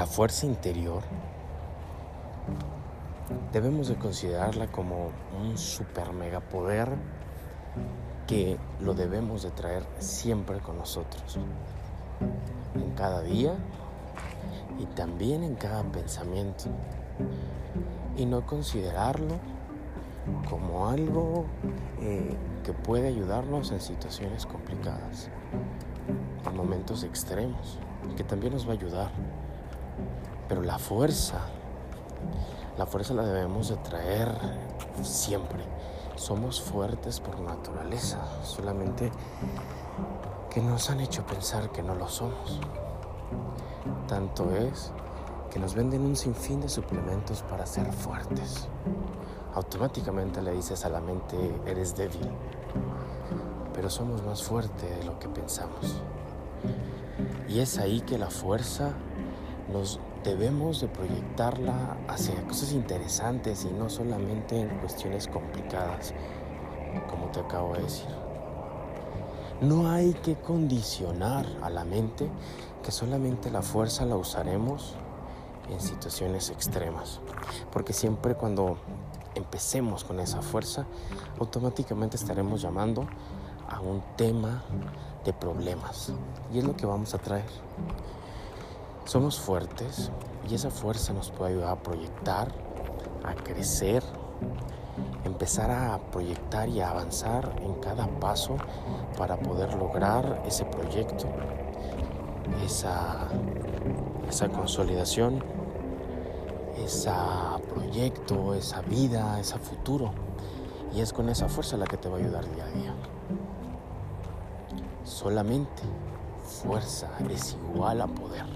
la fuerza interior debemos de considerarla como un super mega poder que lo debemos de traer siempre con nosotros, en cada día y también en cada pensamiento, y no considerarlo como algo eh, que puede ayudarnos en situaciones complicadas, en momentos extremos, que también nos va a ayudar. Pero la fuerza, la fuerza la debemos de traer siempre. Somos fuertes por naturaleza, solamente que nos han hecho pensar que no lo somos. Tanto es que nos venden un sinfín de suplementos para ser fuertes automáticamente le dices a la mente, eres débil. Pero somos más fuertes de lo que pensamos. Y es ahí que la fuerza nos debemos de proyectarla hacia cosas interesantes y no solamente en cuestiones complicadas, como te acabo de decir. No hay que condicionar a la mente que solamente la fuerza la usaremos en situaciones extremas, porque siempre cuando empecemos con esa fuerza, automáticamente estaremos llamando a un tema de problemas. Y es lo que vamos a traer. Somos fuertes y esa fuerza nos puede ayudar a proyectar, a crecer, empezar a proyectar y a avanzar en cada paso para poder lograr ese proyecto, esa, esa consolidación ese proyecto, esa vida, ese futuro. Y es con esa fuerza la que te va a ayudar día a día. Solamente fuerza es igual a poder.